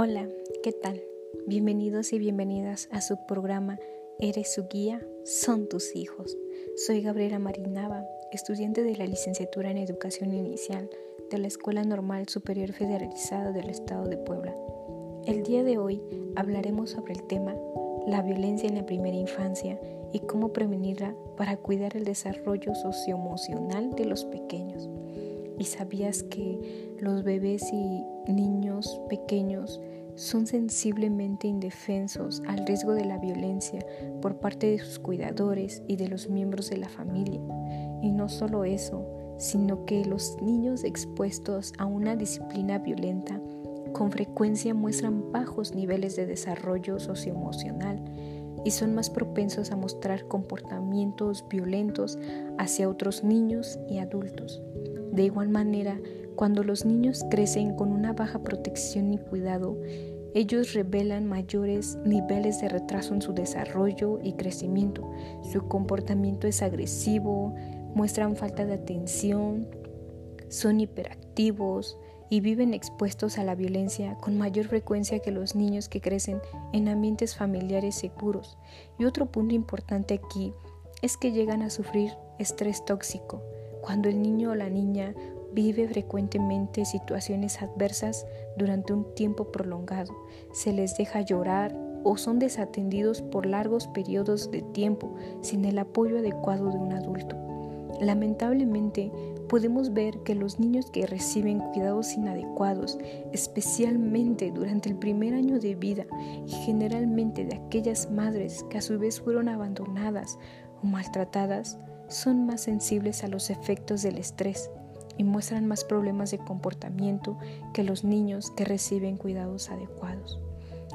Hola, ¿qué tal? Bienvenidos y bienvenidas a su programa Eres su guía, son tus hijos. Soy Gabriela Marinava, estudiante de la licenciatura en Educación Inicial de la Escuela Normal Superior Federalizada del Estado de Puebla. El día de hoy hablaremos sobre el tema la violencia en la primera infancia y cómo prevenirla para cuidar el desarrollo socioemocional de los pequeños. ¿Y sabías que los bebés y niños pequeños son sensiblemente indefensos al riesgo de la violencia por parte de sus cuidadores y de los miembros de la familia? Y no solo eso, sino que los niños expuestos a una disciplina violenta con frecuencia muestran bajos niveles de desarrollo socioemocional y son más propensos a mostrar comportamientos violentos hacia otros niños y adultos. De igual manera, cuando los niños crecen con una baja protección y cuidado, ellos revelan mayores niveles de retraso en su desarrollo y crecimiento. Su comportamiento es agresivo, muestran falta de atención, son hiperactivos y viven expuestos a la violencia con mayor frecuencia que los niños que crecen en ambientes familiares seguros. Y otro punto importante aquí es que llegan a sufrir estrés tóxico cuando el niño o la niña vive frecuentemente situaciones adversas durante un tiempo prolongado, se les deja llorar o son desatendidos por largos periodos de tiempo sin el apoyo adecuado de un adulto. Lamentablemente, podemos ver que los niños que reciben cuidados inadecuados, especialmente durante el primer año de vida y generalmente de aquellas madres que a su vez fueron abandonadas o maltratadas, son más sensibles a los efectos del estrés y muestran más problemas de comportamiento que los niños que reciben cuidados adecuados.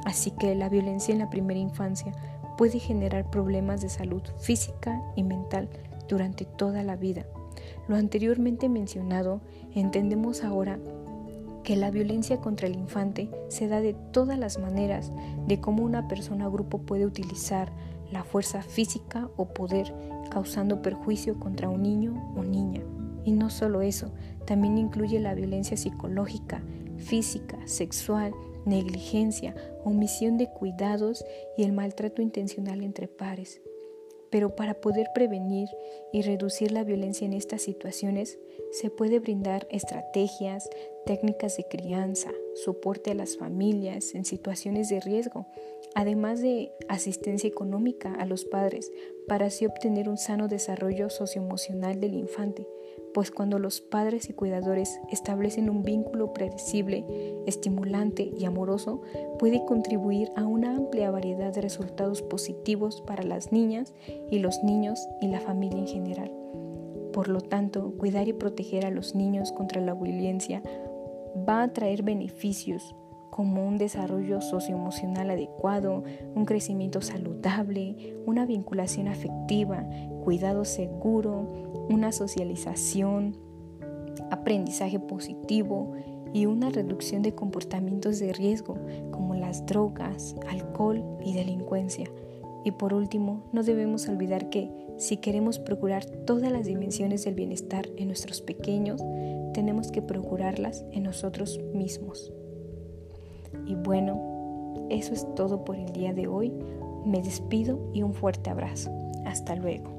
Así que la violencia en la primera infancia puede generar problemas de salud física y mental durante toda la vida. Lo anteriormente mencionado, entendemos ahora que la violencia contra el infante se da de todas las maneras de cómo una persona o grupo puede utilizar la fuerza física o poder causando perjuicio contra un niño o niña. Y no solo eso, también incluye la violencia psicológica, física, sexual, negligencia, omisión de cuidados y el maltrato intencional entre pares. Pero para poder prevenir y reducir la violencia en estas situaciones, se puede brindar estrategias, técnicas de crianza, soporte a las familias en situaciones de riesgo, además de asistencia económica a los padres para así obtener un sano desarrollo socioemocional del infante, pues cuando los padres y cuidadores establecen un vínculo predecible, estimulante y amoroso, puede contribuir a una amplia variedad de resultados positivos para las niñas y los niños y la familia en general. Por lo tanto, cuidar y proteger a los niños contra la violencia va a traer beneficios como un desarrollo socioemocional adecuado, un crecimiento saludable, una vinculación afectiva, cuidado seguro, una socialización, aprendizaje positivo y una reducción de comportamientos de riesgo como las drogas, alcohol y delincuencia. Y por último, no debemos olvidar que si queremos procurar todas las dimensiones del bienestar en nuestros pequeños, tenemos que procurarlas en nosotros mismos. Y bueno, eso es todo por el día de hoy. Me despido y un fuerte abrazo. Hasta luego.